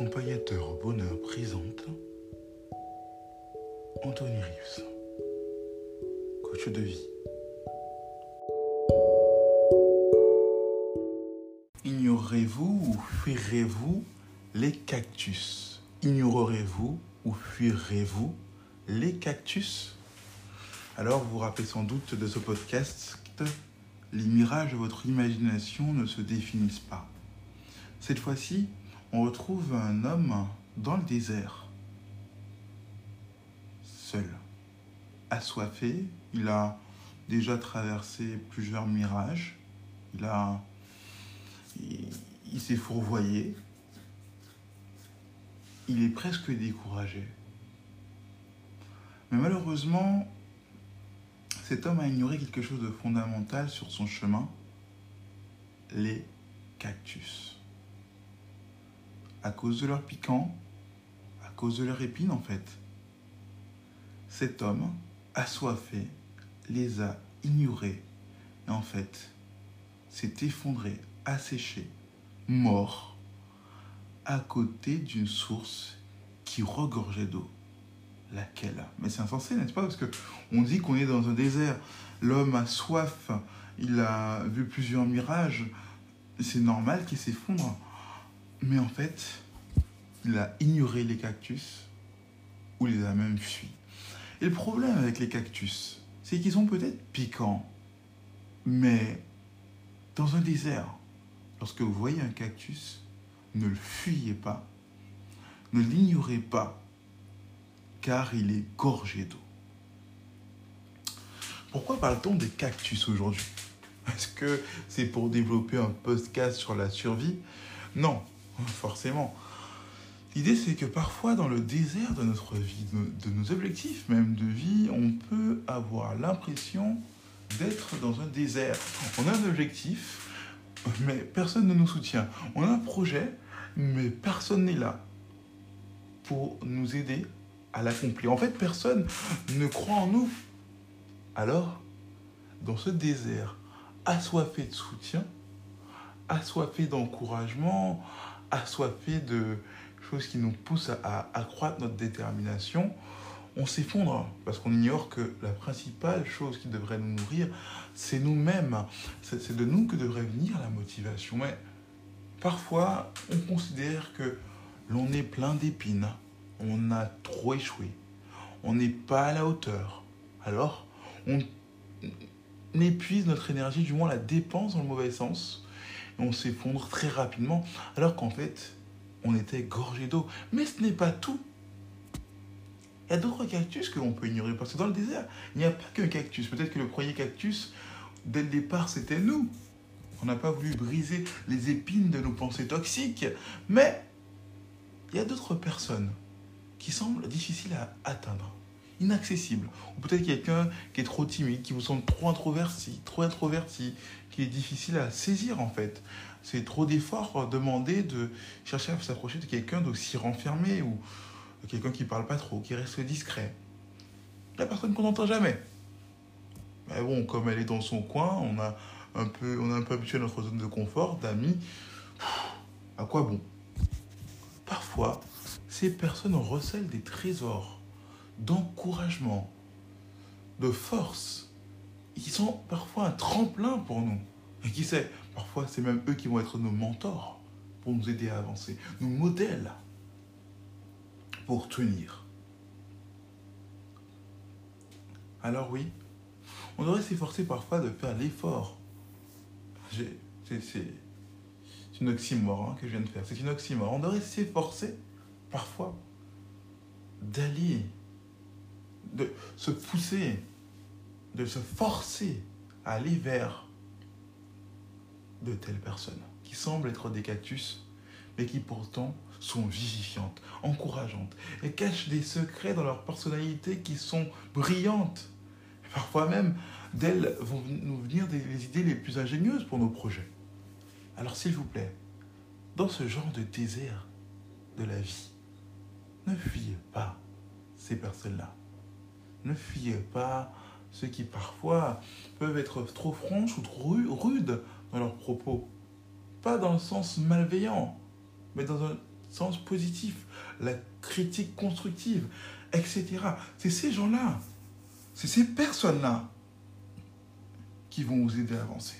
Accompagnateur au bonheur présente Anthony Rius, coach de vie. Ignorez-vous ou fuirez-vous les cactus? Ignorerez-vous ou fuirez-vous les cactus? Alors vous vous rappelez sans doute de ce podcast Les mirages de votre imagination ne se définissent pas. Cette fois-ci, on retrouve un homme dans le désert, seul, assoiffé. Il a déjà traversé plusieurs mirages. Il a, il, s'est fourvoyé. Il est presque découragé. Mais malheureusement, cet homme a ignoré quelque chose de fondamental sur son chemin, les cactus à cause de leur piquant, à cause de leur épine en fait. Cet homme, assoiffé, les a ignorés et en fait s'est effondré, asséché, mort, à côté d'une source qui regorgeait d'eau. Laquelle? Mais c'est insensé, n'est-ce pas? Parce que on dit qu'on est dans un désert. L'homme a soif, il a vu plusieurs mirages. C'est normal qu'il s'effondre. Mais en fait, il a ignoré les cactus ou les a même fui. Et le problème avec les cactus, c'est qu'ils sont peut-être piquants, mais dans un désert, lorsque vous voyez un cactus, ne le fuyez pas, ne l'ignorez pas, car il est gorgé d'eau. Pourquoi parle-t-on des cactus aujourd'hui? Est-ce que c'est pour développer un podcast sur la survie? Non, forcément. L'idée, c'est que parfois, dans le désert de notre vie, de nos objectifs même de vie, on peut avoir l'impression d'être dans un désert. On a un objectif, mais personne ne nous soutient. On a un projet, mais personne n'est là pour nous aider à l'accomplir. En fait, personne ne croit en nous. Alors, dans ce désert assoiffé de soutien, assoiffé d'encouragement, assoiffé de choses qui nous poussent à, accroître notre détermination, on s'effondre parce qu'on ignore que la principale chose qui devrait nous nourrir, c'est nous-mêmes. C'est de nous que devrait venir la motivation. Mais parfois, on considère que l'on est plein d'épines, on a trop échoué, on n'est pas à la hauteur. Alors, on épuise notre énergie, du moins la dépense dans le mauvais sens, on s'effondre très rapidement, alors qu'en fait, on était gorgé d'eau. Mais ce n'est pas tout. Il y a d'autres cactus que l'on peut ignorer, parce que dans le désert, il n'y a pas qu'un cactus. Peut-être que le premier cactus, dès le départ, c'était nous. On n'a pas voulu briser les épines de nos pensées toxiques. Mais il y a d'autres personnes qui semblent difficiles à atteindre, inaccessibles. Ou peut-être quelqu'un qui est trop timide, qui vous semble trop introverti, trop introverti, qui est difficile à saisir en fait. C'est trop d'efforts demandés de chercher à s'approcher de quelqu'un d'aussi renfermé ou quelqu'un qui parle pas trop, qui reste discret. La personne qu'on n'entend jamais. Mais bon, comme elle est dans son coin, on a un peu, on a un peu habitué à notre zone de confort, d'amis. À quoi bon? Parfois, ces personnes recèlent des trésors d'encouragement, de force, qui sont parfois un tremplin pour nous. Et qui sait, parfois c'est même eux qui vont être nos mentors pour nous aider à avancer, nos modèles pour tenir. Alors oui, on devrait s'efforcer parfois de faire l'effort. C'est une oxymore hein, que je viens de faire. C'est une oxymore. On devrait s'efforcer parfois d'aller, de se pousser de se forcer à aller vers de telles personnes qui semblent être des cactus, mais qui pourtant sont vivifiantes, encourageantes, et cachent des secrets dans leur personnalité qui sont brillantes. Parfois même, d'elles vont nous venir des idées les plus ingénieuses pour nos projets. Alors s'il vous plaît, dans ce genre de désert de la vie, ne fuyez pas ces personnes-là. Ne fuyez pas ceux qui parfois peuvent être trop franches ou trop rudes dans leurs propos. Pas dans le sens malveillant, mais dans un sens positif, la critique constructive, etc. C'est ces gens-là, c'est ces personnes-là qui vont vous aider à avancer.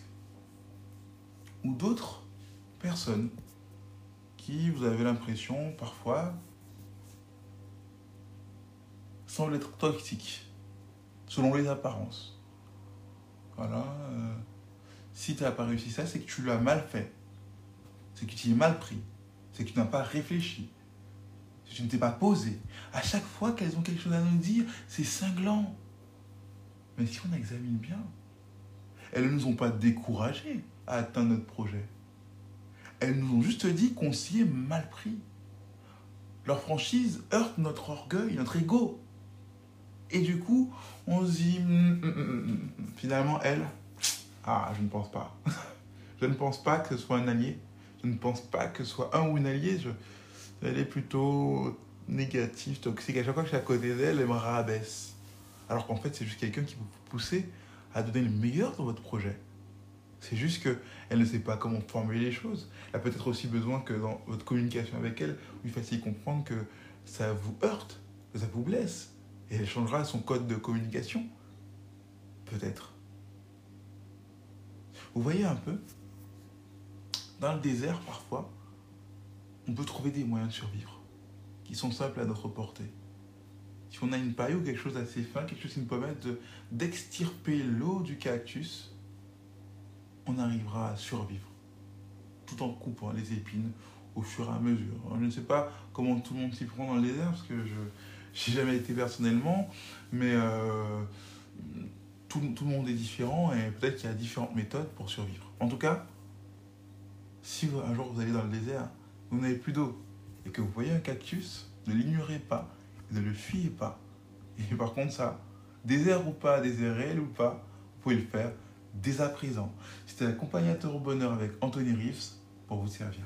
Ou d'autres personnes qui, vous avez l'impression, parfois, semblent être toxiques, selon les apparences. Voilà. Euh, si tu n'as pas réussi ça, c'est que tu l'as mal fait. C'est que tu es mal pris. C'est que tu n'as pas réfléchi. C'est que tu ne t'es pas posé. À chaque fois qu'elles ont quelque chose à nous dire, c'est cinglant. Mais si on examine bien, elles ne nous ont pas découragés à atteindre notre projet. Elles nous ont juste dit qu'on s'y est mal pris. Leur franchise heurte notre orgueil, notre ego. Et du coup, on se dit, hum, hum, hum, finalement, elle, ah, je ne pense pas. je ne pense pas que ce soit un allié. Je ne pense pas que ce soit un ou une alliée. Elle est plutôt négative, toxique. À chaque fois que je suis à côté d'elle, elle me rabaisse. Alors qu'en fait, c'est juste quelqu'un qui vous pousse à donner le meilleur dans votre projet. C'est juste qu'elle ne sait pas comment formuler les choses. Elle a peut-être aussi besoin que dans votre communication avec elle, vous fassiez comprendre que ça vous heurte, que ça vous blesse. Et elle changera son code de communication. Peut-être. Vous voyez un peu Dans le désert, parfois, on peut trouver des moyens de survivre qui sont simples à notre portée. Si on a une paille ou quelque chose d'assez fin, quelque chose qui nous permet d'extirper l'eau du cactus, on arrivera à survivre tout en coupant les épines au fur et à mesure. je ne sais pas comment tout le monde s'y prend dans le désert parce que je n'ai jamais été personnellement, mais euh, tout, tout, le monde est différent et peut-être qu'il y a différentes méthodes pour survivre. En tout cas, si un jour vous allez dans le désert, vous n'avez plus d'eau et que vous voyez un cactus, ne l'ignorez pas, ne le fuyez pas. Et par contre, ça, désert ou pas, désert réel ou pas, vous pouvez le faire dès à présent. C'était l'accompagnateur au bonheur avec Anthony Rives pour vous servir.